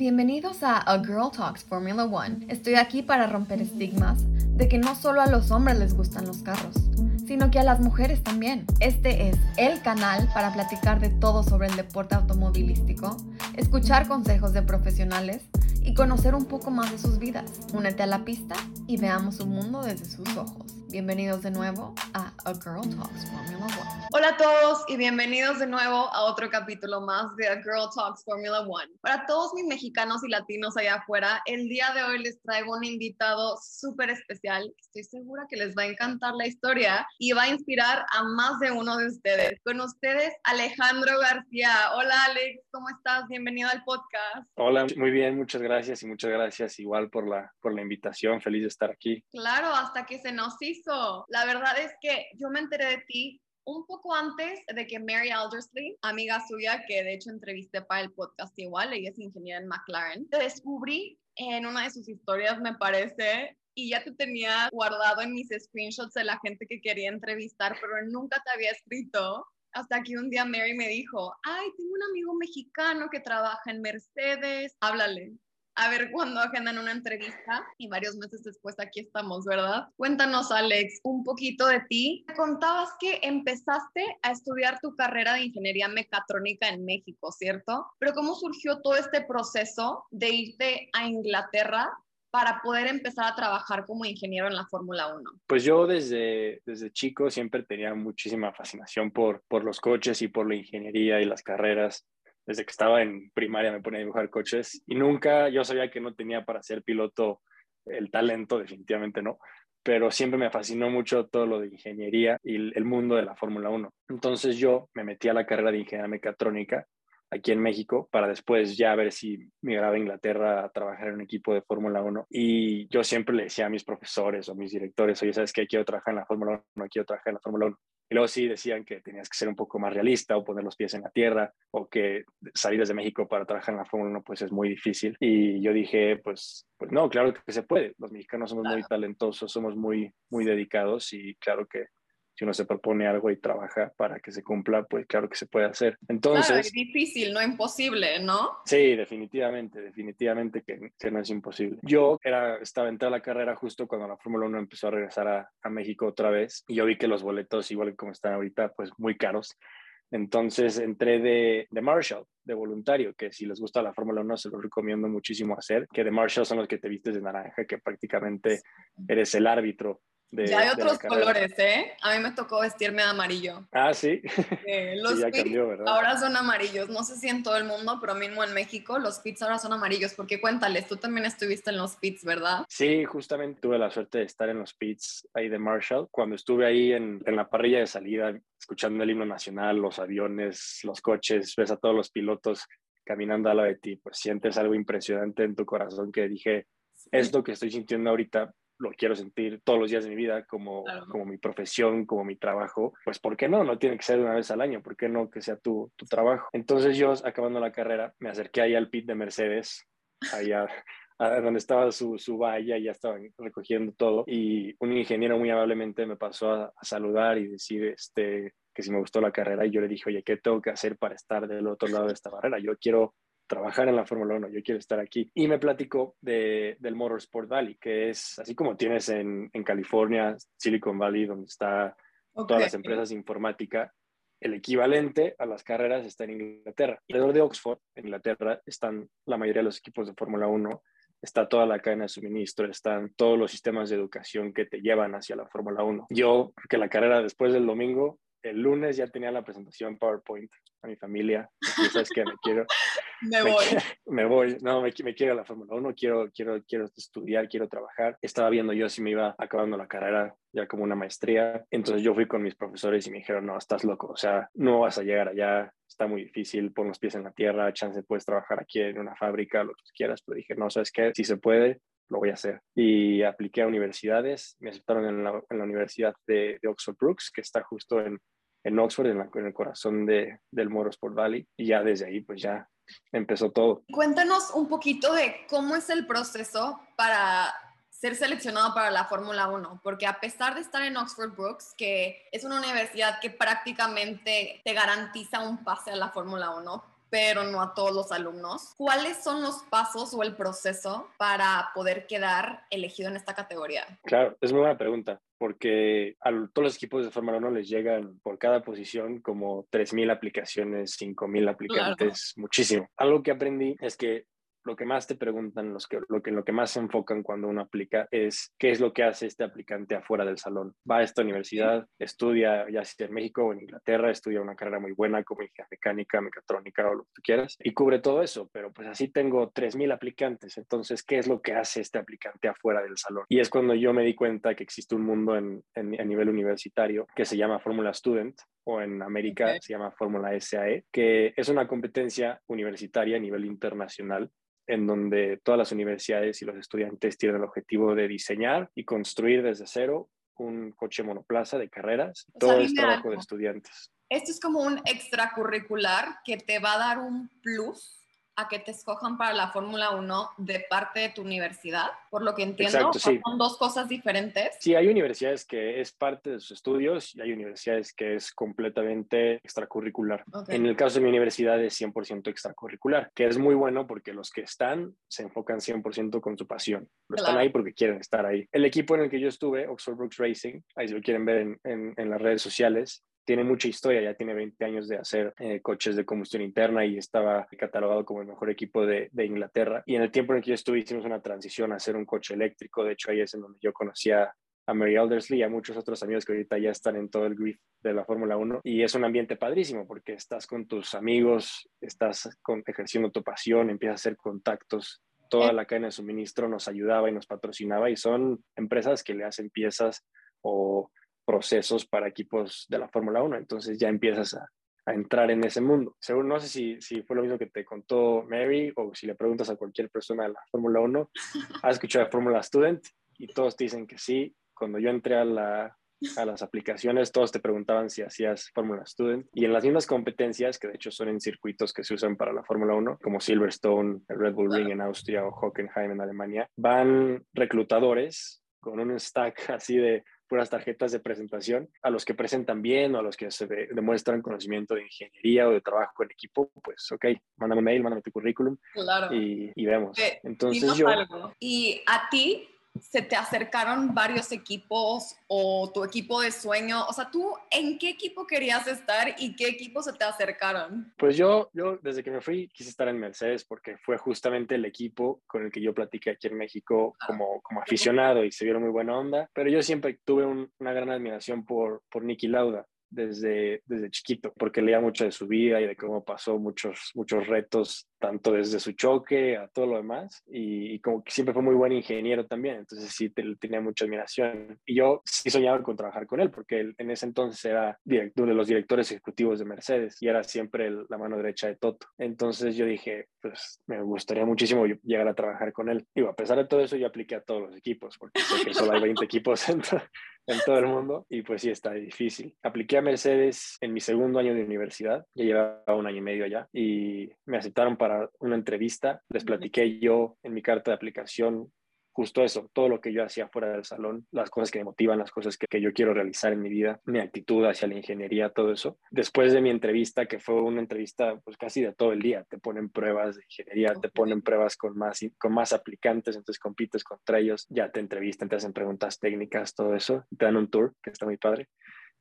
Bienvenidos a A Girl Talks Formula One. Estoy aquí para romper estigmas de que no solo a los hombres les gustan los carros, sino que a las mujeres también. Este es el canal para platicar de todo sobre el deporte automovilístico, escuchar consejos de profesionales y conocer un poco más de sus vidas. Únete a la pista y veamos un mundo desde sus ojos. Bienvenidos de nuevo a A Girl Talks Formula One. Hola a todos y bienvenidos de nuevo a otro capítulo más de A Girl Talks Formula One. Para todos mis mexicanos y latinos allá afuera, el día de hoy les traigo un invitado súper especial. Estoy segura que les va a encantar la historia y va a inspirar a más de uno de ustedes. Con ustedes, Alejandro García. Hola Alex, ¿cómo estás? Bienvenido al podcast. Hola, muy bien, muchas gracias y muchas gracias igual por la, por la invitación. Feliz de estar aquí. Claro, hasta que se nos hizo la verdad es que yo me enteré de ti un poco antes de que Mary Aldersley, amiga suya, que de hecho entrevisté para el podcast igual, ella es ingeniera en McLaren, te descubrí en una de sus historias, me parece, y ya te tenía guardado en mis screenshots de la gente que quería entrevistar, pero nunca te había escrito. Hasta que un día Mary me dijo, ay, tengo un amigo mexicano que trabaja en Mercedes, háblale a ver cuándo agendan una entrevista y varios meses después aquí estamos, ¿verdad? Cuéntanos, Alex, un poquito de ti. Contabas que empezaste a estudiar tu carrera de ingeniería mecatrónica en México, ¿cierto? Pero ¿cómo surgió todo este proceso de irte a Inglaterra para poder empezar a trabajar como ingeniero en la Fórmula 1? Pues yo desde, desde chico siempre tenía muchísima fascinación por, por los coches y por la ingeniería y las carreras desde que estaba en primaria me ponía a dibujar coches y nunca yo sabía que no tenía para ser piloto el talento, definitivamente no, pero siempre me fascinó mucho todo lo de ingeniería y el mundo de la Fórmula 1. Entonces yo me metí a la carrera de ingeniería mecatrónica aquí en México para después ya ver si migraba a Inglaterra a trabajar en un equipo de Fórmula 1. Y yo siempre le decía a mis profesores o mis directores, oye, ¿sabes qué? Quiero trabajar en la Fórmula 1, quiero trabajar en la Fórmula 1. Y luego sí decían que tenías que ser un poco más realista o poner los pies en la tierra o que salir desde México para trabajar en la Fórmula 1 pues es muy difícil. Y yo dije, pues, pues no, claro que se puede. Los mexicanos somos muy talentosos, somos muy, muy dedicados y claro que si uno se propone algo y trabaja para que se cumpla, pues claro que se puede hacer. Entonces... Claro, es difícil, no imposible, ¿no? Sí, definitivamente, definitivamente que, que, no es imposible. Yo era, estaba entrando a la carrera justo cuando la Fórmula 1 empezó a regresar a, a México otra vez y yo vi que los boletos, igual como están ahorita, pues muy caros. Entonces entré de, de, Marshall, de voluntario, que si les gusta la Fórmula 1 se lo recomiendo muchísimo hacer, que de Marshall son los que te vistes de naranja, que prácticamente eres el árbitro ya hay otros colores, ¿eh? A mí me tocó vestirme de amarillo. Ah, sí. los sí, ya cambió, ¿verdad? ahora son amarillos. No sé si en todo el mundo, pero mismo en México los pits ahora son amarillos. Porque cuéntales, tú también estuviste en los pits, ¿verdad? Sí, justamente tuve la suerte de estar en los pits ahí de Marshall. Cuando estuve ahí en, en la parrilla de salida, escuchando el himno nacional, los aviones, los coches, ves a todos los pilotos caminando a la de ti, pues sientes algo impresionante en tu corazón que dije, esto que estoy sintiendo ahorita lo quiero sentir todos los días de mi vida como, como mi profesión, como mi trabajo, pues ¿por qué no? No tiene que ser una vez al año, ¿por qué no que sea tu, tu trabajo? Entonces yo, acabando la carrera, me acerqué ahí al pit de Mercedes, allá a donde estaba su, su valla, ya estaban recogiendo todo, y un ingeniero muy amablemente me pasó a, a saludar y decir, este, que si me gustó la carrera, y yo le dije, oye, ¿qué tengo que hacer para estar del otro lado de esta barrera? Yo quiero trabajar en la Fórmula 1, yo quiero estar aquí. Y me platicó de, del Motorsport Valley, que es así como tienes en, en California, Silicon Valley, donde está todas las empresas informática, el equivalente a las carreras está en Inglaterra. Alrededor de Oxford, en Inglaterra, están la mayoría de los equipos de Fórmula 1, está toda la cadena de suministro, están todos los sistemas de educación que te llevan hacia la Fórmula 1. Yo, que la carrera después del domingo, el lunes ya tenía la presentación en PowerPoint a mi familia. sabes que me quiero. me voy. Me, voy. No, me, me, quiero a la Fórmula 1, quiero, quiero, quiero estudiar, quiero trabajar. Estaba viendo yo si me iba acabando la carrera ya como una maestría. Entonces yo fui con mis profesores y me dijeron, no, estás loco. O sea, no vas a llegar allá. Está muy difícil, pon los pies en la tierra, chance puedes trabajar aquí en una fábrica, lo que quieras. Pero dije, no, ¿sabes qué? Si se puede, lo voy a hacer. Y apliqué a universidades, me aceptaron en la, en la Universidad de, de, Oxford Brooks, que está justo en, en Oxford, en, la, en el corazón de, del Motorsport Valley. Y ya desde ahí, pues ya empezó todo. Cuéntanos un poquito de cómo es el proceso para ser seleccionado para la Fórmula 1, porque a pesar de estar en Oxford Brooks, que es una universidad que prácticamente te garantiza un pase a la Fórmula 1, pero no a todos los alumnos. ¿Cuáles son los pasos o el proceso para poder quedar elegido en esta categoría? Claro, es muy buena pregunta porque a todos los equipos de Fórmula 1 les llegan por cada posición como 3.000 aplicaciones, 5.000 aplicantes, muchísimo. Algo que aprendí es que lo que más te preguntan, los que, lo, que, lo que más se enfocan cuando uno aplica es qué es lo que hace este aplicante afuera del salón. Va a esta universidad, estudia ya sea en México o en Inglaterra, estudia una carrera muy buena como ingeniería mecánica, mecatrónica o lo que tú quieras y cubre todo eso, pero pues así tengo 3.000 aplicantes, entonces, ¿qué es lo que hace este aplicante afuera del salón? Y es cuando yo me di cuenta que existe un mundo en, en, a nivel universitario que se llama Fórmula Student, o en América se llama Fórmula SAE, que es una competencia universitaria a nivel internacional en donde todas las universidades y los estudiantes tienen el objetivo de diseñar y construir desde cero un coche monoplaza de carreras. Todo es trabajo de estudiantes. Esto es como un extracurricular que te va a dar un plus a que te escojan para la Fórmula 1 de parte de tu universidad, por lo que entiendo, son dos cosas diferentes. Sí, hay universidades que es parte de sus estudios y hay universidades que es completamente extracurricular. En el caso de mi universidad es 100% extracurricular, que es muy bueno porque los que están se enfocan 100% con su pasión. Lo están ahí porque quieren estar ahí. El equipo en el que yo estuve, Oxford Brooks Racing, ahí si lo quieren ver en, en, en las redes sociales, tiene mucha historia, ya tiene 20 años de hacer eh, coches de combustión interna y estaba catalogado como el mejor equipo de, de, Inglaterra. Y en el tiempo en el que yo estuve hicimos una transición a hacer un coche eléctrico, de hecho ahí es en donde yo conocía a Mary Aldersley y a muchos otros amigos que ahorita ya están en todo el grief de la Fórmula 1 y es un ambiente padrísimo porque estás con tus amigos, estás con, ejerciendo tu pasión, empiezas a hacer contactos, toda la cadena de suministro nos ayudaba y nos patrocinaba y son empresas que le hacen piezas o procesos para equipos de la Fórmula 1. Entonces ya empiezas a, entrar en ese mundo. Seguro, no sé si, si, fue lo mismo que te contó Mary o si le preguntas a cualquier persona de la Fórmula 1, ¿has escuchado de Fórmula Student? Y todos te dicen que sí. Cuando yo entré a, la, a las aplicaciones, todos te preguntaban si hacías Fórmula Student. Y en las mismas competencias, que de hecho son en circuitos que se usan para la Fórmula 1, como Silverstone, el Red Bull Ring en Austria o Hockenheim en Alemania, van reclutadores con un stack así de puras tarjetas de presentación, a los que presentan bien o a los que se demuestran conocimiento de ingeniería o de trabajo en equipo, pues ok, mándame un mail, mándame tu currículum y, y, vemos. Eh, Entonces yo... Y a ti, se te acercaron varios equipos o tu equipo de sueño? O sea, ¿tú en qué equipo querías estar y qué equipo se te acercaron? Pues yo, yo desde que me fui quise estar en Mercedes porque fue justamente el equipo con el que yo platiqué aquí en México como, como aficionado y se vieron muy buena onda, pero yo siempre tuve una gran admiración por, por Nicky Lauda desde, desde chiquito, porque leía mucho de su vida y de cómo pasó muchos, muchos retos, tanto desde su choque a todo lo demás, y, como que siempre fue muy buen ingeniero también, entonces sí tenía mucha admiración. Y yo sí soñaba con trabajar con él, porque él en ese entonces era director de los directores ejecutivos de Mercedes y era siempre la mano derecha de Toto. Entonces yo dije, pues me gustaría muchísimo llegar a trabajar con él. Digo, a pesar de todo eso, yo apliqué a todos los equipos, porque sé que solo hay 20 equipos en, en todo el mundo y pues sí está difícil. Apliqué a Mercedes en mi segundo año de universidad, ya llevaba un año y medio allá y me aceptaron para una entrevista. Les platiqué yo en mi carta de aplicación justo eso, todo lo que yo hacía fuera del salón, las cosas que me motivan, las cosas que, que, yo quiero realizar en mi vida, mi actitud hacia la ingeniería, todo eso. Después de mi entrevista, que fue una entrevista pues casi de todo el día, te ponen pruebas de ingeniería, te ponen pruebas con más, con más aplicantes, entonces compites contra ellos, ya te entrevistan, te hacen preguntas técnicas, todo eso, te dan un tour, que está muy padre.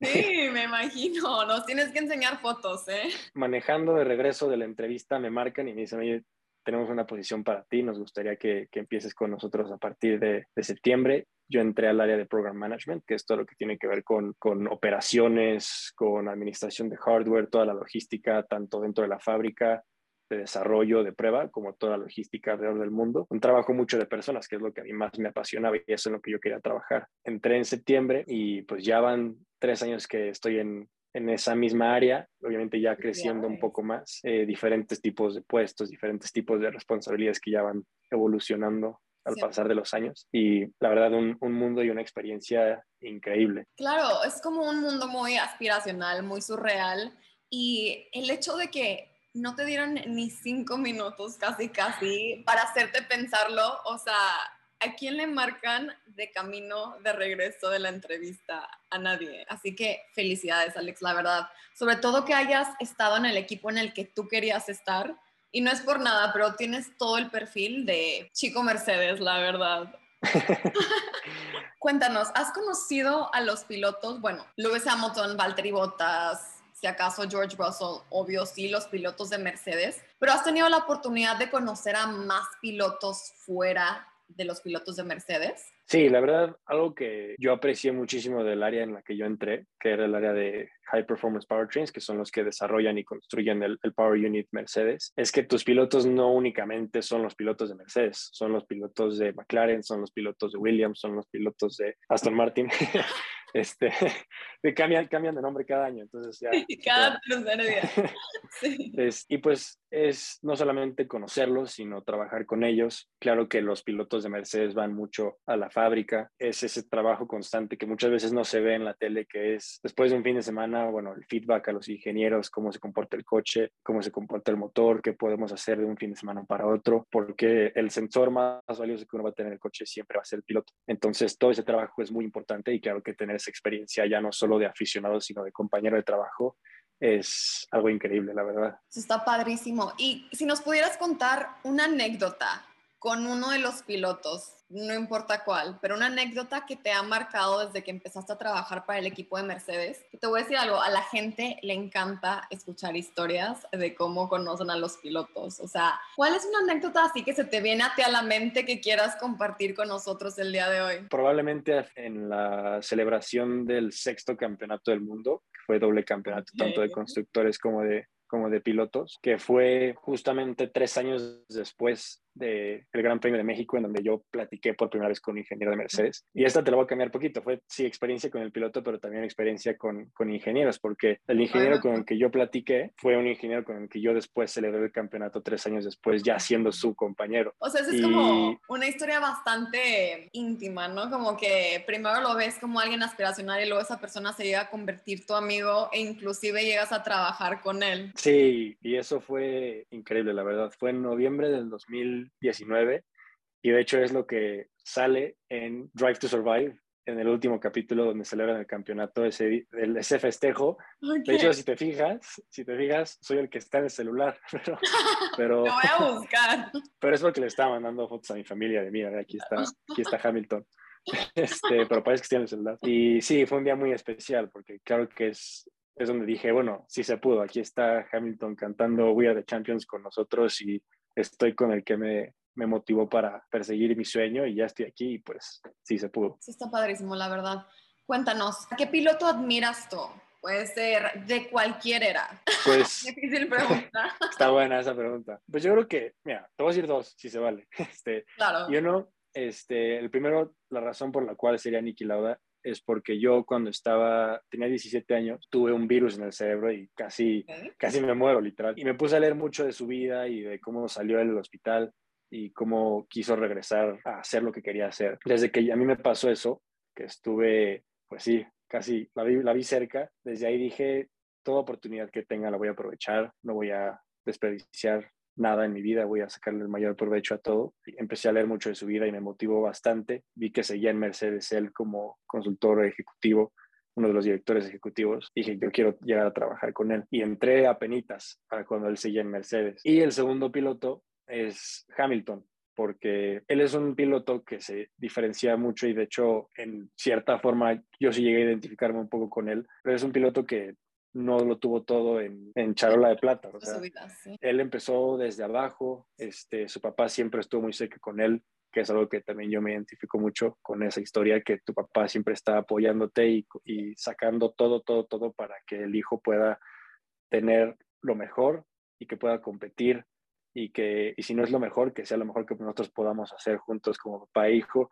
Sí, me imagino. Nos tienes que enseñar fotos, ¿eh? Manejando de regreso de la entrevista, me marcan y me dicen, oye, tenemos una posición para ti, nos gustaría que, que empieces con nosotros a partir de, de, septiembre. Yo entré al área de Program Management, que es todo lo que tiene que ver con, con operaciones, con administración de hardware, toda la logística, tanto dentro de la fábrica, de desarrollo, de prueba, como toda logística alrededor del mundo. Un trabajo mucho de personas, que es lo que a mí más me apasionaba y eso es lo que yo quería trabajar. Entré en septiembre y pues ya van tres años que estoy en, en esa misma área, obviamente ya creciendo un poco más, eh, diferentes tipos de puestos, diferentes tipos de responsabilidades que ya van evolucionando al pasar de los años y la verdad un, un, mundo y una experiencia increíble. Claro, es como un mundo muy aspiracional, muy surreal y el hecho de que no te dieron ni cinco minutos casi casi para hacerte pensarlo, o sea, ¿a quién le marcan de camino de regreso de la entrevista? A nadie. Así que felicidades, Alex, la verdad. Sobre todo que hayas estado en el equipo en el que tú querías estar. Y no es por nada, pero tienes todo el perfil de chico Mercedes, la verdad. Cuéntanos, ¿has conocido a los pilotos? Bueno, Lewis Hamilton, Valtteri Bottas, si acaso George Russell, obvio sí, los pilotos de Mercedes, pero has tenido la oportunidad de conocer a más pilotos fuera de los pilotos de Mercedes. Sí, la verdad, algo que yo aprecié muchísimo del área en la que yo entré, que era el área de High Performance Powertrains, que son los que desarrollan y construyen el, Power Unit Mercedes, es que tus pilotos no únicamente son los pilotos de Mercedes, son los pilotos de McLaren, son los pilotos de Williams, son los pilotos de Aston Martin. este, cambian, cambian de nombre cada año, entonces ya. cada día. Sí. y pues es no solamente conocerlos, sino trabajar con ellos. Claro que los pilotos de Mercedes van mucho a la fábrica, es ese trabajo constante que muchas veces no se ve en la tele, que es después de un fin de semana, bueno, el feedback a los ingenieros, cómo se comporta el coche, cómo se comporta el motor, qué podemos hacer de un fin de semana para otro, porque el sensor más valioso que uno va a tener en el coche siempre va a ser el piloto. Entonces, todo ese trabajo es muy importante y claro que tener esa experiencia ya no solo de aficionado, sino de compañero de trabajo, es algo increíble, la verdad. está padrísimo. Y si nos pudieras contar una anécdota con uno de los pilotos, no importa cuál, pero una anécdota que te ha marcado desde que empezaste a trabajar para el equipo de Mercedes. Te voy a decir algo, a la gente le encanta escuchar historias de cómo conocen a los pilotos. O sea, ¿cuál es una anécdota así que se te viene a ti a la mente que quieras compartir con nosotros el día de hoy? Probablemente en la celebración del sexto campeonato del mundo, que fue doble campeonato tanto de constructores como de como de pilotos, que fue justamente tres años después del Gran Premio de México, en donde yo platiqué por primera vez con un ingeniero de Mercedes. Y esta te lo voy a cambiar poquito. Fue, sí, experiencia con el piloto, pero también experiencia con, con ingenieros, porque el ingeniero con el que yo platiqué fue un ingeniero con el que yo después celebré el campeonato tres años después, ya siendo su compañero. O sea, es como una historia bastante íntima, ¿no? Como que primero lo ves como alguien aspiracional y luego esa persona se llega a convertir tu amigo e inclusive llegas a trabajar con él. Sí, y eso fue increíble, la verdad. Fue en noviembre del 2000 19 y de hecho es lo que sale en Drive to Survive, en el último capítulo donde celebran el campeonato, ese, ese festejo. De hecho, si te fijas, si te fijas, soy el que está en el celular, pero... Lo voy a buscar. Pero es porque le estaba mandando fotos a mi familia de, mira, aquí está, aquí está Hamilton. Este, pero parece que está en el celular. Y sí, fue un día muy especial porque claro que es, es donde dije, bueno, sí se pudo, aquí está Hamilton cantando We Are the Champions con nosotros y estoy con el que me, me motivó para perseguir mi sueño y ya estoy aquí y pues sí se pudo. Sí, está padrísimo, la verdad. Cuéntanos, ¿a qué piloto admiras tú? Puede ser de cualquier era. Pues. Difícil pregunta. Está buena esa pregunta. Pues yo creo que, mira, te voy a decir dos, si se vale. Este, claro. Y uno, este, el primero, la razón por la cual sería Niki Lauda es porque yo cuando estaba, tenía 17 años, tuve un virus en el cerebro y casi, casi me muero, literal. Y me puse a leer mucho de su vida y de cómo salió del hospital y cómo quiso regresar a hacer lo que quería hacer. Desde que a mí me pasó eso, que estuve, pues sí, casi la vi, la vi cerca, desde ahí dije, toda oportunidad que tenga la voy a aprovechar, no voy a desperdiciar nada en mi vida, voy a sacarle el mayor provecho a todo. Empecé a leer mucho de su vida y me motivó bastante. Vi que seguía en Mercedes él como consultor ejecutivo, uno de los directores ejecutivos. Dije, yo quiero llegar a trabajar con él. Y entré a penitas cuando él seguía en Mercedes. Y el segundo piloto es Hamilton porque él es un piloto que se diferencia mucho y de hecho en cierta forma yo sí llegué a identificarme un poco con él, pero es un piloto que no lo tuvo todo en, en charola de plata. O sea, Él empezó desde abajo, este, su papá siempre estuvo muy cerca con él, que es algo que también yo me identifico mucho con esa historia, que tu papá siempre está apoyándote y, y sacando todo, todo, todo para que el hijo pueda tener lo mejor y que pueda competir y que, y si no es lo mejor, que sea lo mejor que nosotros podamos hacer juntos como papá e hijo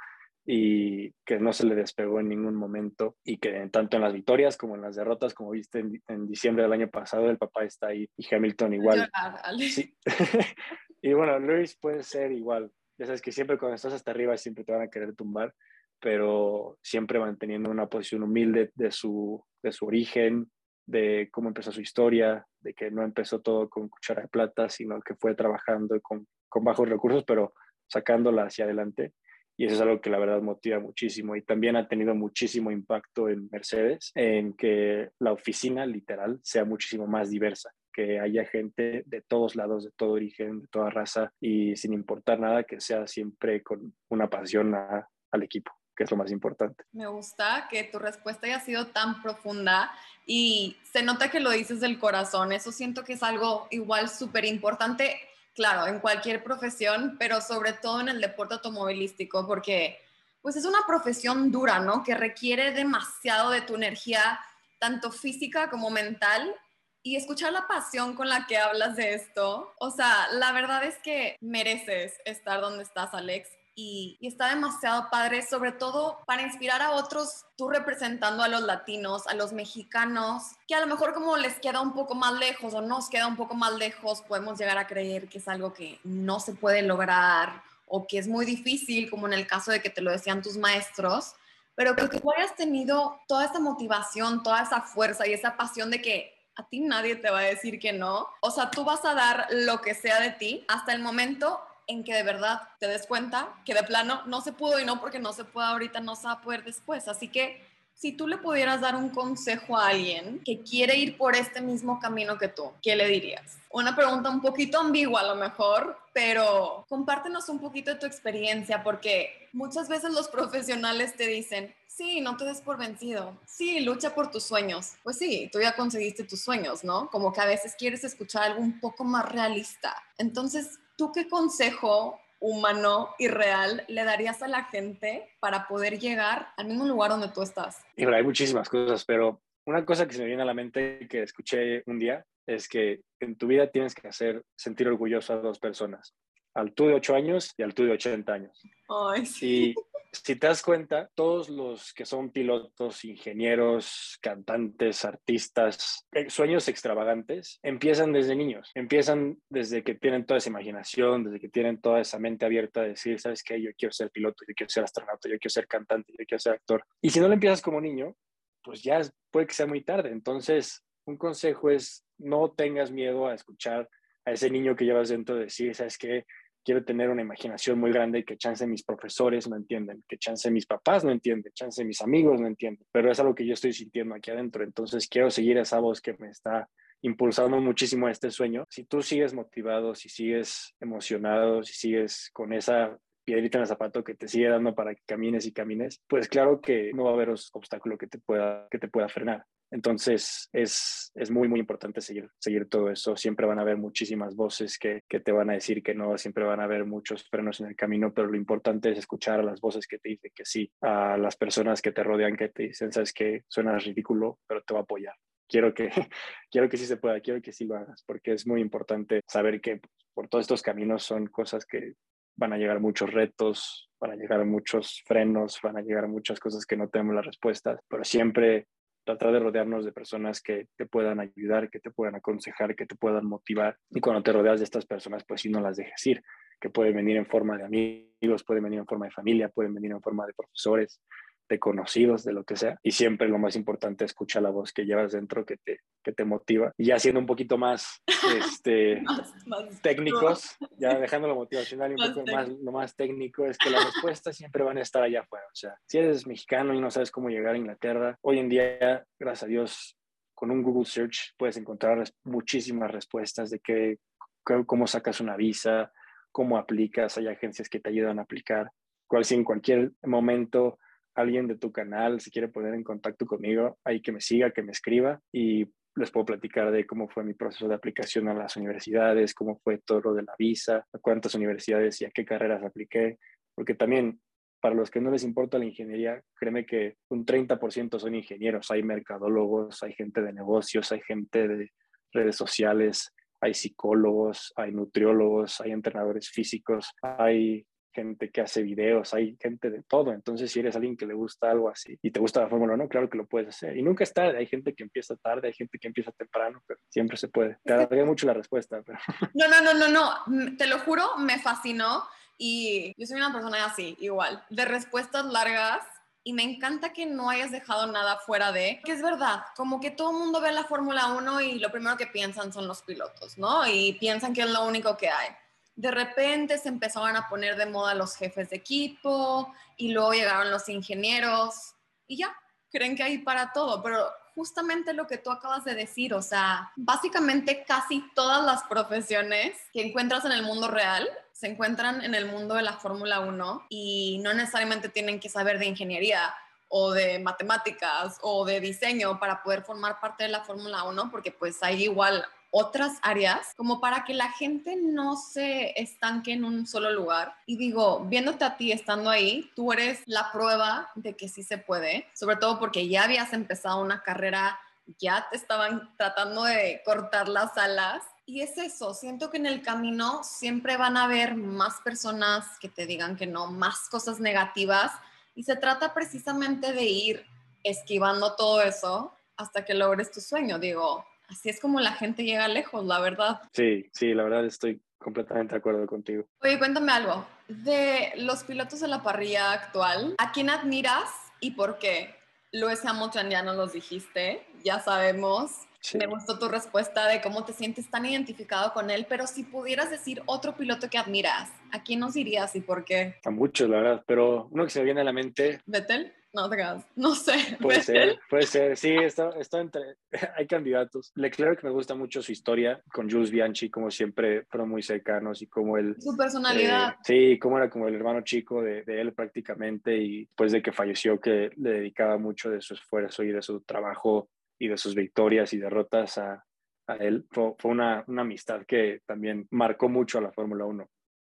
y que no se le despegó en ningún momento y que tanto en las victorias como en las derrotas, como viste en, diciembre del año pasado, el papá está ahí y Hamilton igual. Sí. y bueno, Luis puede ser igual. Ya sabes que siempre cuando estás hasta arriba siempre te van a querer tumbar, pero siempre manteniendo una posición humilde de su, de su origen, de cómo empezó su historia, de que no empezó todo con cuchara de plata, sino que fue trabajando con, con bajos recursos, pero sacándola hacia adelante y eso es algo que la verdad motiva muchísimo y también ha tenido muchísimo impacto en Mercedes, en que la oficina literal sea muchísimo más diversa que haya gente de todos lados, de todo origen, de toda raza y sin importar nada, que sea siempre con una pasión al equipo que es lo más importante. Me gusta que tu respuesta haya sido tan profunda y se nota que lo dices del corazón. Eso siento que es algo igual súper importante claro, en cualquier profesión, pero sobre todo en el deporte automovilístico, porque pues es una profesión dura, ¿no? Que requiere demasiado de tu energía, tanto física como mental. Y escuchar la pasión con la que hablas de esto, o sea, la verdad es que mereces estar donde estás, Alex y, está demasiado padre, sobre todo para inspirar a otros, tú representando a los latinos, a los mexicanos, que a lo mejor como les queda un poco más lejos o nos queda un poco más lejos, podemos llegar a creer que es algo que no se puede lograr o que es muy difícil, como en el caso de que te lo decían tus maestros, pero que tú hayas tenido toda esa motivación, toda esa fuerza y esa pasión de que a ti nadie te va a decir que no. O sea, tú vas a dar lo que sea de ti hasta el momento en que de verdad te des cuenta que de plano no se pudo y no porque no se puede ahorita, no se va a poder después. Así que si tú le pudieras dar un consejo a alguien que quiere ir por este mismo camino que tú, ¿qué le dirías? Una pregunta un poquito ambigua a lo mejor, pero compártenos un poquito de tu experiencia porque muchas veces los profesionales te dicen, sí, no te des por vencido, sí, lucha por tus sueños. Pues sí, tú ya conseguiste tus sueños, ¿no? Como que a veces quieres escuchar algo un poco más realista. Entonces, ¿tú qué consejo humano y real le darías a la gente para poder llegar al mismo lugar donde tú estás? hay muchísimas cosas, pero una cosa que se me viene a la mente que escuché un día es que en tu vida tienes que hacer sentir orgulloso a dos personas, al tú de 8 años y al tú de 80 años. Ay, sí si te das cuenta, todos los que son pilotos, ingenieros, cantantes, artistas, eh, sueños extravagantes, empiezan desde niños, empiezan desde que tienen toda esa imaginación, desde que tienen toda esa mente abierta de decir, ¿sabes qué? Yo quiero ser piloto, yo quiero ser astronauta, yo quiero ser cantante, yo quiero ser actor. Y si no lo empiezas como niño, pues ya puede que sea muy tarde. Entonces, un consejo es no tengas miedo a escuchar a ese niño que llevas dentro de decir, ¿sabes qué? Quiero tener una imaginación muy grande que chance mis profesores no entienden, que chance mis papás no entienden, chance mis amigos no entienden, pero es algo que yo estoy sintiendo aquí adentro, entonces quiero seguir esa voz que me está impulsando muchísimo a este sueño. Si tú sigues motivado, si sigues emocionado, si sigues con esa piedrita en el zapato que te sigue dando para que camines y camines, pues claro que no va a haber obstáculo que te pueda, que te pueda frenar. Entonces es, es muy, muy importante seguir, seguir todo eso. Siempre van a haber muchísimas voces que, que, te van a decir que no, siempre van a haber muchos frenos en el camino, pero lo importante es escuchar a las voces que te dicen que sí, a las personas que te rodean que te dicen, sabes que suena ridículo, pero te va a apoyar. Quiero que, quiero que sí se pueda, quiero que sí lo hagas, porque es muy importante saber que por todos estos caminos son cosas que van a llegar muchos retos, van a llegar muchos frenos, van a llegar muchas cosas que no tenemos las respuestas, pero siempre tratar de rodearnos de personas que te puedan ayudar, que te puedan aconsejar, que te puedan motivar. Y cuando te rodeas de estas personas, pues sí no las dejes ir, que pueden venir en forma de amigos, pueden venir en forma de familia, pueden venir en forma de profesores, de conocidos, de lo que sea. Y siempre lo más importante, escucha la voz que llevas dentro que te, que te motiva. Y ya siendo un poquito más, este, técnicos, ya dejando lo motivacional y un poco más, lo más técnico, es que las respuestas siempre van a estar allá afuera. O sea, si eres mexicano y no sabes cómo llegar a Inglaterra, hoy en día, gracias a Dios, con un Google Search puedes encontrar muchísimas respuestas de qué, cómo sacas una visa, cómo aplicas, hay agencias que te ayudan a aplicar, cual si en cualquier momento alguien de tu canal se quiere poner en contacto conmigo, ahí que me siga, que me escriba y les puedo platicar de cómo fue mi proceso de aplicación a las universidades, cómo fue todo lo de la visa, a cuántas universidades y a qué carreras apliqué, porque también para los que no les importa la ingeniería, créeme que un 30% son ingenieros, hay mercadólogos, hay gente de negocios, hay gente de redes sociales, hay psicólogos, hay nutriólogos, hay entrenadores físicos, hay gente que hace videos, hay gente de todo. Entonces, si eres alguien que le gusta algo así y te gusta la Fórmula 1, claro que lo puedes hacer. Y nunca es tarde, hay gente que empieza tarde, hay gente que empieza temprano, pero siempre se puede. Te alargué mucho la respuesta. Pero... No, no, no, no, no, te lo juro, me fascinó y yo soy una persona así, igual, de respuestas largas. Y me encanta que no hayas dejado nada fuera de, que es verdad, como que todo el mundo ve la Fórmula 1 y lo primero que piensan son los pilotos, ¿no? Y piensan que es lo único que hay de repente se empezaban a poner de moda los jefes de equipo y luego llegaron los ingenieros y ya, creen que hay para todo, pero justamente lo que tú acabas de decir, o sea, básicamente casi todas las profesiones que encuentras en el mundo real se encuentran en el mundo de la Fórmula 1 y no necesariamente tienen que saber de ingeniería o de matemáticas o de diseño para poder formar parte de la Fórmula 1, porque pues hay igual otras áreas como para que la gente no se estanque en un solo lugar. Y digo, viéndote a ti estando ahí, tú eres la prueba de que sí se puede, sobre todo porque ya habías empezado una carrera, ya te estaban tratando de cortar las alas. Y es eso, siento que en el camino siempre van a haber más personas que te digan que no, más cosas negativas. Y se trata precisamente de ir esquivando todo eso hasta que logres tu sueño. Digo, así es como la gente llega lejos, la verdad. Sí, sí, la verdad estoy completamente de acuerdo contigo. Oye, cuéntame algo. De los pilotos de la parrilla actual, ¿a quién admiras y por qué? Luis Hamilton ya nos los dijiste, ya sabemos. Me gustó tu respuesta de cómo te sientes tan identificado con él, pero si pudieras decir otro piloto que admiras, ¿a quién nos dirías y por qué? A muchos, la verdad, pero uno que se me viene a la mente. ¿Vettel? No sé. Puede ser, puede ser. Sí, está, está entre. Hay candidatos. Leclerc me gusta mucho su historia con Jules Bianchi, como siempre fueron muy cercanos y como él. Su personalidad. Eh, sí, como era como el hermano chico de, de, él prácticamente y después de que falleció, que le dedicaba mucho de su esfuerzo y de su trabajo y de sus victorias y derrotas a, a él. Fue, fue una, una, amistad que también marcó mucho a la Fórmula 1.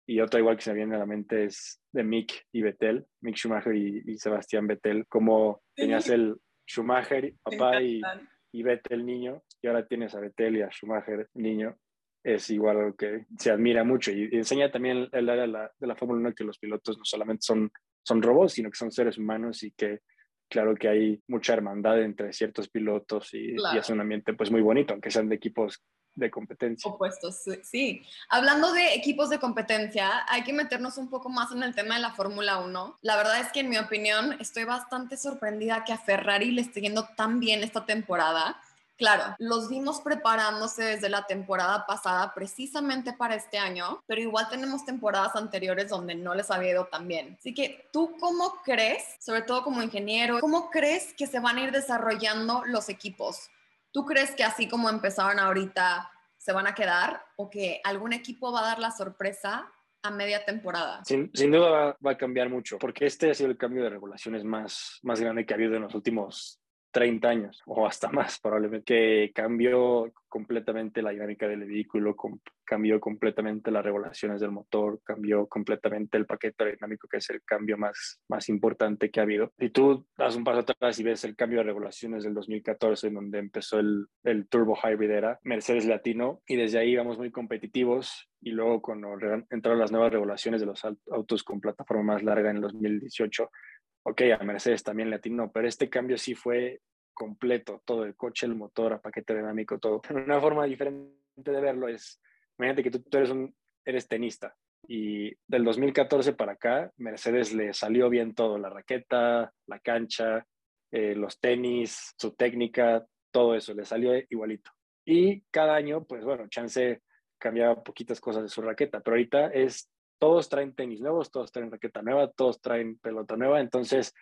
Y otra igual que se me viene a la mente es de Mick y Vettel, Mick Schumacher y, Sebastián Vettel, como tenías el Schumacher, papá y, y Vettel niño, y ahora tienes a Vettel y a Schumacher niño, es igual algo que se admira mucho y, enseña también el área de la, Fórmula 1 que los pilotos no solamente son, son robots, sino que son seres humanos y que claro que hay mucha hermandad entre ciertos pilotos y, y, es un ambiente pues muy bonito, aunque sean de equipos de competencia. Opuestos, sí. Hablando de equipos de competencia, hay que meternos un poco más en el tema de la Fórmula 1. La verdad es que en mi opinión estoy bastante sorprendida que a Ferrari le esté yendo tan bien esta temporada. Claro, los vimos preparándose desde la temporada pasada precisamente para este año, pero igual tenemos temporadas anteriores donde no les había ido tan bien. Así que, ¿tú cómo crees, sobre todo como ingeniero, cómo crees que se van a ir desarrollando los equipos? ¿Tú crees que así como empezaron ahorita se van a quedar o que algún equipo va a dar la sorpresa a media temporada? Sin, duda va, a cambiar mucho, porque este ha sido el cambio de regulaciones más, más grande que ha habido en los últimos 30 años o hasta más probablemente, que cambió completamente la dinámica del vehículo, cambió completamente las regulaciones del motor, cambió completamente el paquete aerodinámico, que es el cambio más, más importante que ha habido. Y tú das un paso atrás y ves el cambio de regulaciones del 2014, en donde empezó el, el Turbo Hybrid era Mercedes Latino, y desde ahí íbamos muy competitivos. Y luego cuando entraron las nuevas regulaciones de los autos con plataforma más larga en el 2018, ok, a Mercedes también le atinó, pero este cambio sí fue completo, todo el coche, el motor, el paquete dinámico, todo. Una forma diferente de verlo es, imagínate que tú, tú eres, un, eres tenista y del 2014 para acá, Mercedes le salió bien todo, la raqueta, la cancha, eh, los tenis, su técnica, todo eso, le salió igualito. Y cada año, pues bueno, Chance cambiaba poquitas cosas de su raqueta, pero ahorita es todos traen tenis nuevos, todos traen raqueta nueva, todos traen pelota nueva, entonces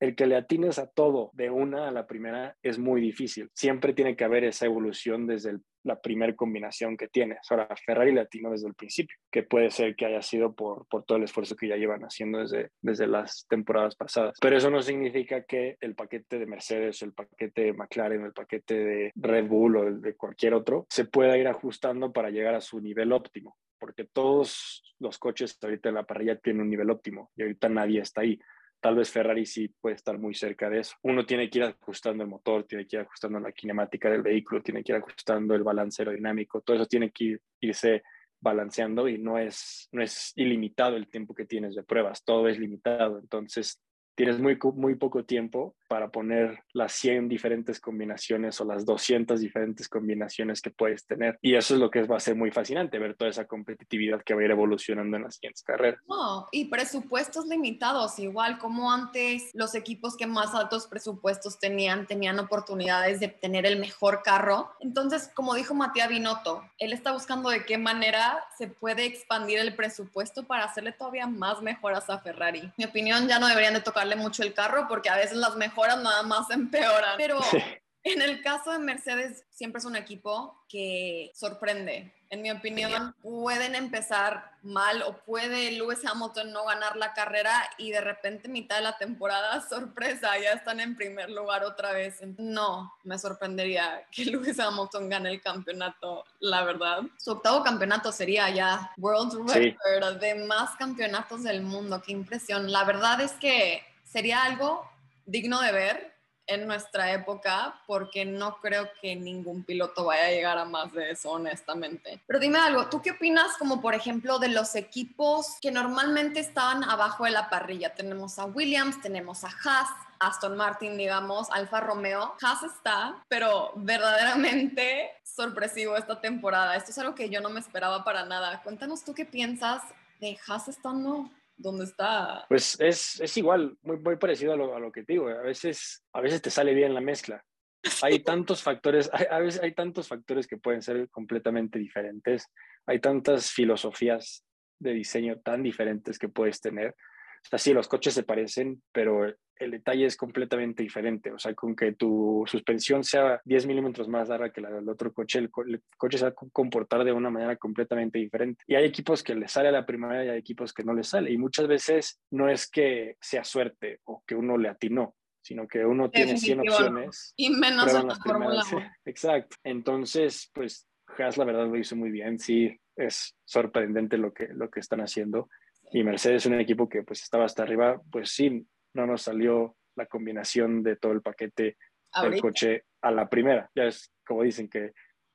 el que le atines a todo de una a la primera es muy difícil. Siempre tiene que haber esa evolución desde la primera combinación que tienes. Ahora, Ferrari le atinó desde el principio, que puede ser que haya sido por, por todo el esfuerzo que ya llevan haciendo desde, desde las temporadas pasadas. Pero eso no significa que el paquete de Mercedes, el paquete de McLaren, el paquete de Red Bull o de cualquier otro se pueda ir ajustando para llegar a su nivel óptimo porque todos los coches ahorita en la parrilla tienen un nivel óptimo y ahorita nadie está ahí. Tal vez Ferrari sí puede estar muy cerca de eso. Uno tiene que ir ajustando el motor, tiene que ir ajustando la kinemática del vehículo, tiene que ir ajustando el balance aerodinámico, todo eso tiene que irse balanceando y no es, no es ilimitado el tiempo que tienes de pruebas, todo es limitado. Entonces, tienes muy, muy poco tiempo para poner las 100 diferentes combinaciones o las 200 diferentes combinaciones que puedes tener. Y eso es lo que va a ser muy fascinante, ver toda esa competitividad que va a ir evolucionando en las siguientes carreras. No, y presupuestos limitados, igual como antes los equipos que más altos presupuestos tenían, tenían oportunidades de tener el mejor carro. Entonces, como dijo Matías Binotto, él está buscando de qué manera se puede expandir el presupuesto para hacerle todavía más mejoras a Ferrari. Mi opinión, ya no deberían de tocarle mucho el carro porque a veces las mejoras nada más empeoran. Pero en el caso de Mercedes, siempre es un equipo que sorprende. En mi opinión, pueden empezar mal o puede Lewis Hamilton no ganar la carrera y de repente mitad de la temporada, sorpresa, ya están en primer lugar otra vez. No, me sorprendería que Lewis Hamilton gane el campeonato, la verdad. Su octavo campeonato sería ya World Record de más campeonatos del mundo. Qué impresión. La verdad es que sería algo digno de ver en nuestra época porque no creo que ningún piloto vaya a llegar a más de eso, honestamente. Pero dime algo, ¿tú qué opinas como por ejemplo de los equipos que normalmente estaban abajo de la parrilla? Tenemos a Williams, tenemos a Haas, Aston Martin, digamos, Alfa Romeo. Haas está, pero verdaderamente sorpresivo esta temporada. Esto es algo que yo no me esperaba para nada. Cuéntanos tú qué piensas de Haas estando ¿Dónde está? Pues es, es igual, muy, muy parecido a lo, a lo, que te digo. A veces, a veces te sale bien la mezcla. Hay tantos factores, hay, a veces hay tantos factores que pueden ser completamente diferentes. Hay tantas filosofías de diseño tan diferentes que puedes tener. O sea, sí, los coches se parecen, pero el detalle es completamente diferente. O sea, con que tu suspensión sea 10 milímetros más larga que la del otro coche, el, coche se va a comportar de una manera completamente diferente. Y hay equipos que le sale a la primera y hay equipos que no le sale. Y muchas veces no es que sea suerte o que uno le atinó, sino que uno tiene 100 opciones. Y menos en la Fórmula 1. exacto. Entonces, pues Haas la verdad lo hizo muy bien. Sí, es sorprendente lo que, lo que están haciendo. Y Mercedes es un equipo que pues estaba hasta arriba, pues sí, no nos salió la combinación de todo el paquete del coche a la primera. Ya es como dicen que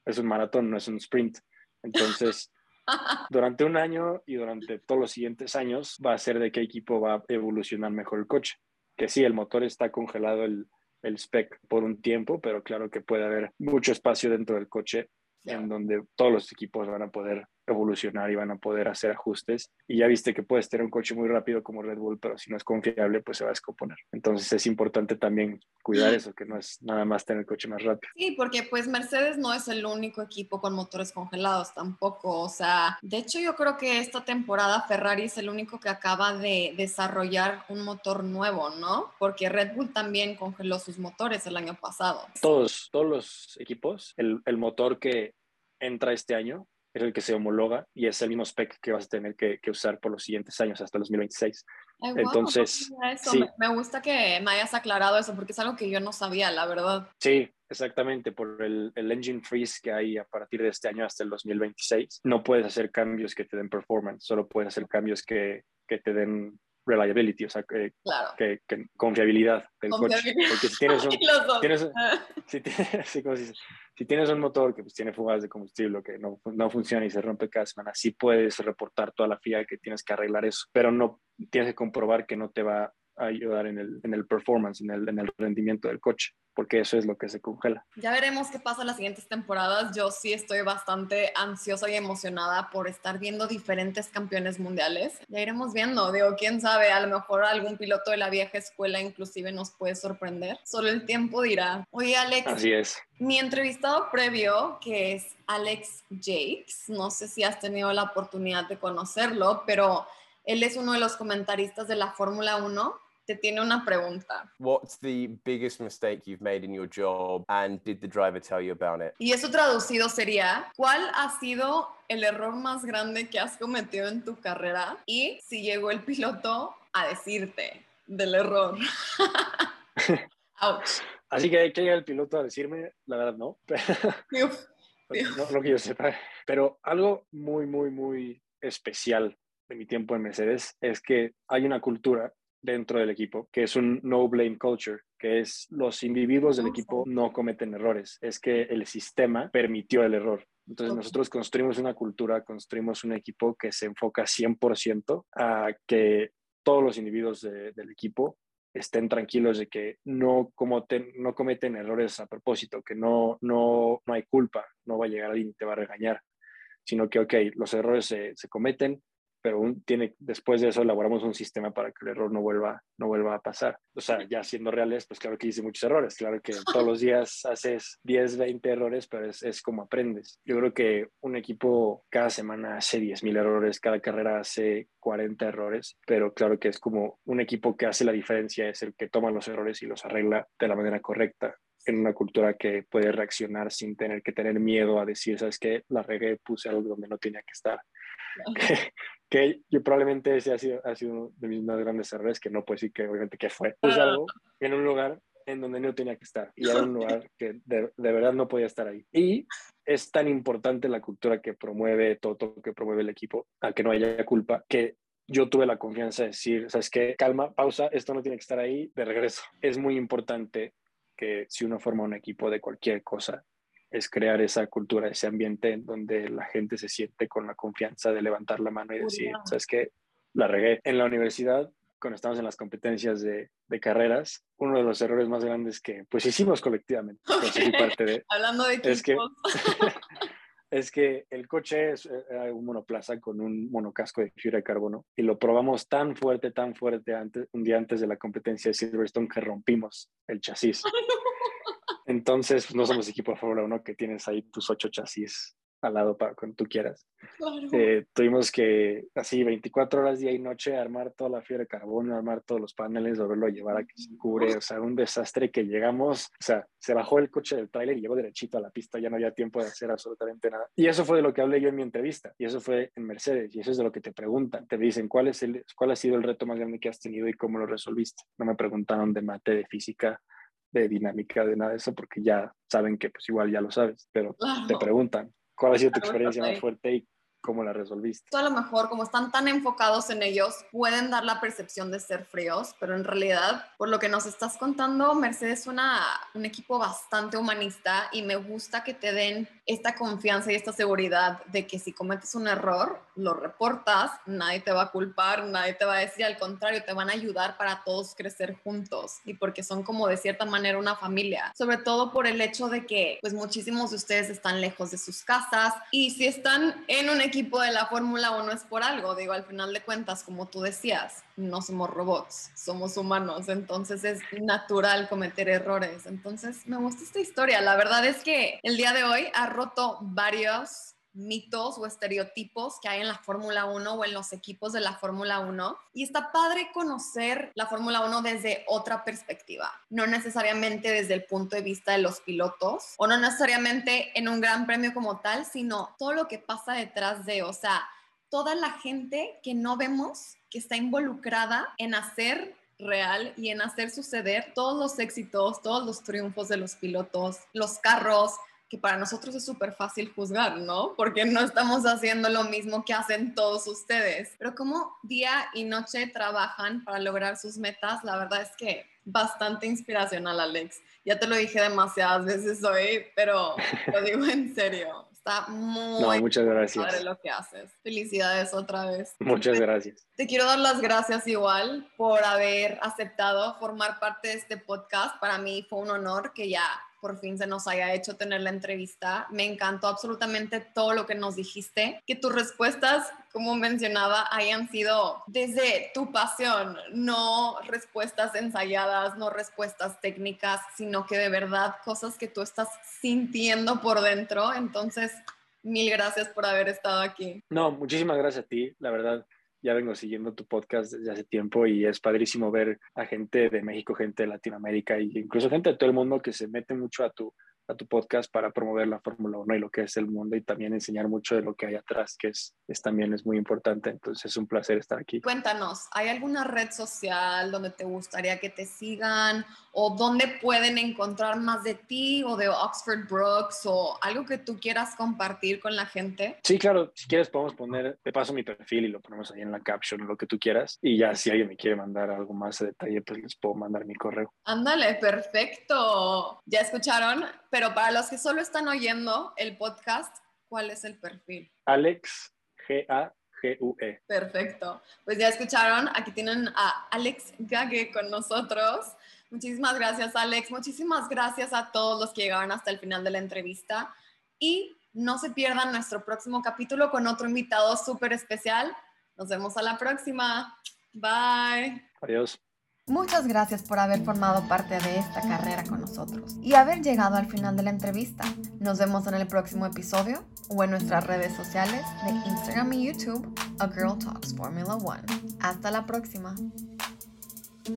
es un maratón, no es un sprint. Entonces, durante un año y durante todos los siguientes años va a ser de qué equipo va a evolucionar mejor el coche. Que sí, el motor está congelado el, el spec por un tiempo, pero claro que puede haber mucho espacio dentro del coche en donde todos los equipos van a poder evolucionar y van a poder hacer ajustes. Y ya viste que puedes tener un coche muy rápido como Red Bull, pero si no es confiable, pues se va a descomponer. Entonces es importante también cuidar eso, que no es nada más tener el coche más rápido. Sí, porque pues Mercedes no es el único equipo con motores congelados tampoco. O sea, de hecho yo creo que esta temporada Ferrari es el único que acaba de desarrollar un motor nuevo, ¿no? Porque Red Bull también congeló sus motores el año pasado. Todos, todos los equipos, el, el motor que entra este año es el que se homologa y es el mismo spec que vas a tener que, usar por los siguientes años hasta 2026. Entonces, me, gusta que me hayas aclarado eso porque es algo que yo no sabía, la verdad. Sí, exactamente, por el, el, engine freeze que hay a partir de este año hasta el 2026. No puedes hacer cambios que te den performance, solo puedes hacer cambios que, que te den reliability, o sea, que, que, confiabilidad del coche. Porque si tienes un, tienes, si, tienes, si, tienes un motor que pues, tiene fugas de combustible que no, no funciona y se rompe cada semana, sí puedes reportar toda la FIA que tienes que arreglar eso, pero no tienes que comprobar que no te va ayudar en el, en el performance, en el, en el rendimiento del coche, porque eso es lo que se congela. Ya veremos qué pasa en las siguientes temporadas. Yo sí estoy bastante ansiosa y emocionada por estar viendo diferentes campeones mundiales. Ya iremos viendo, digo, quién sabe, a lo mejor algún piloto de la vieja escuela inclusive nos puede sorprender. Solo el tiempo dirá. Oye, Alex. Así es. Mi entrevistado previo, que es Alex Jakes, no sé si has tenido la oportunidad de conocerlo, pero él es uno de los comentaristas de la Fórmula 1 te tiene una pregunta. What's the biggest mistake you've made in your job and did the driver tell you about it? Y eso traducido sería, ¿cuál ha sido el error más grande que has cometido en tu carrera? Y si llegó el piloto a decirte del error. Ouch. Así que que llega el piloto a decirme, la verdad no. no, no que yo sepa. Pero algo muy, muy, muy especial de mi tiempo en Mercedes es que hay una cultura dentro del equipo, que es un no blame culture, que es los individuos del equipo no cometen errores, es que el sistema permitió el error. Entonces nosotros construimos una cultura, construimos un equipo que se enfoca 100% a que todos los individuos del equipo estén tranquilos de que no, no cometen errores a propósito, que no, no, no hay culpa, no va a llegar alguien y te va a regañar, sino que, ok, los errores se, se cometen, pero tiene, después de eso elaboramos un sistema para que el error no vuelva, no vuelva a pasar. O sea, ya siendo reales, pues claro que hice muchos errores, claro que todos los días haces 10, 20 errores, pero es, es como aprendes. Yo creo que un equipo cada semana hace 10 mil errores, cada carrera hace 40 errores, pero claro que es como un equipo que hace la diferencia, es el que toma los errores y los arregla de la manera correcta en una cultura que puede reaccionar sin tener que tener miedo a decir, ¿sabes qué? La regué, puse algo donde no tenía que estar. que yo probablemente ese ha sido, ha sido uno de mis más grandes errores, que no puedo decir que obviamente que fue. Puse algo en un lugar en donde no tenía que estar y era un lugar que de, de, verdad no podía estar ahí. Y es tan importante la cultura que promueve todo, todo que promueve el equipo, a que no haya culpa, que yo tuve la confianza de decir, ¿sabes qué? Calma, pausa, esto no tiene que estar ahí, de regreso. Es muy importante que si uno forma un equipo de cualquier cosa, es crear esa cultura, ese ambiente en donde la gente se siente con la confianza de levantar la mano y decir, ¿sabes qué? La regué. En la universidad, cuando estamos en las competencias de, de carreras, uno de los errores más grandes que pues hicimos colectivamente, parte de, Hablando de es que, es que el coche era un monoplaza con un monocasco de fibra de carbono y lo probamos tan fuerte, tan fuerte antes, un día antes de la competencia de Silverstone que rompimos el chasis. Entonces, pues, no somos equipo de Fórmula 1 que tienes ahí tus ocho chasis al lado para cuando tú quieras. Eh, tuvimos que, así, 24 horas día y noche, armar toda la fibra de carbono, armar todos los paneles, volverlo a llevar a que se cubre, o sea, un desastre que llegamos, o sea, se bajó el coche del tráiler y llegó derechito a la pista, ya no había tiempo de hacer absolutamente nada. Y eso fue de lo que hablé yo en mi entrevista, y eso fue en Mercedes, y eso es de lo que te preguntan, te dicen, ¿cuál, es el, cuál ha sido el reto más grande que has tenido y cómo lo resolviste? No me preguntaron de mate, de física, de dinámica, de nada de eso, porque ya saben que pues igual ya lo sabes, pero te preguntan, ¿cuál ha sido tu experiencia más fuerte y cómo la resolviste. A lo mejor, como están tan enfocados en ellos, pueden dar la percepción de ser fríos, pero en realidad, por lo que nos estás contando, Mercedes es una, un equipo bastante humanista y me gusta que te den esta confianza y esta seguridad de que si cometes un error, lo reportas, nadie te va a culpar, nadie te va a decir, al contrario, te van a ayudar para todos crecer juntos y porque son como de cierta manera una familia, sobre todo por el hecho de que pues muchísimos de ustedes están lejos de sus casas y si están en un equipo de la Fórmula 1 es por algo, digo, al final de cuentas, como tú decías, no somos robots, somos humanos, entonces es natural cometer errores. Entonces, me gusta esta historia. La verdad es que el día de hoy ha roto varios mitos o estereotipos que hay en la Fórmula 1 o en los equipos de la Fórmula 1. Y está padre conocer la Fórmula 1 desde otra perspectiva, no necesariamente desde el punto de vista de los pilotos o no necesariamente en un gran premio como tal, sino todo lo que pasa detrás de, o sea, toda la gente que no vemos, que está involucrada en hacer real y en hacer suceder todos los éxitos, todos los triunfos de los pilotos, los carros, que para nosotros es súper fácil juzgar, ¿no? Porque no estamos haciendo lo mismo que hacen todos ustedes. Pero como día y noche trabajan para lograr sus metas, la verdad es que bastante inspiracional, Alex. Ya te lo dije demasiadas veces hoy, pero lo digo en serio. Está muy no, muchas gracias. padre lo que haces. Felicidades otra vez. Muchas gracias. Te quiero dar las gracias igual por haber aceptado formar parte de este podcast. Para mí fue un honor que ya por fin se nos haya hecho tener la entrevista. Me encantó absolutamente todo lo que nos dijiste, que tus respuestas, como mencionaba, hayan sido desde tu pasión, no respuestas ensayadas, no respuestas técnicas, sino que de verdad cosas que tú estás sintiendo por dentro. Entonces, mil gracias por haber estado aquí. No, muchísimas gracias a ti, la verdad ya vengo siguiendo tu podcast desde hace tiempo y es padrísimo ver a gente de México, gente de Latinoamérica e incluso gente de todo el mundo que se mete mucho a tu, a tu podcast para promover la Fórmula 1 y lo que es el mundo y también enseñar mucho de lo que hay atrás, que es, es también es muy importante. Entonces es un placer estar aquí. Cuéntanos, ¿hay alguna red social donde te gustaría que te sigan o donde pueden encontrar más de ti o de Oxford Brooks o algo que tú quieras compartir con la gente? Sí, claro, si quieres podemos poner, te paso mi perfil y lo ponemos ahí en la caption, lo que tú quieras. Y ya si alguien me quiere mandar algo más de detalle, pues les puedo mandar mi correo. Ándale, perfecto. ¿Ya escucharon? Pero para los que solo están oyendo el podcast, ¿cuál es el perfil? Alex G.A. G-U-E. Perfecto. Pues ya escucharon, aquí tienen a Alex Gage con nosotros. Muchísimas gracias, Alex. Muchísimas gracias a todos los que llegaron hasta el final de la entrevista. Y no se pierdan nuestro próximo capítulo con otro invitado súper especial. Nos vemos a la próxima. Bye. Adiós. Muchas gracias por haber formado parte de esta carrera con nosotros y haber llegado al final de la entrevista. Nos vemos en el próximo episodio o en nuestras redes sociales de Instagram y YouTube, A Girl Talks Formula One. Hasta la próxima.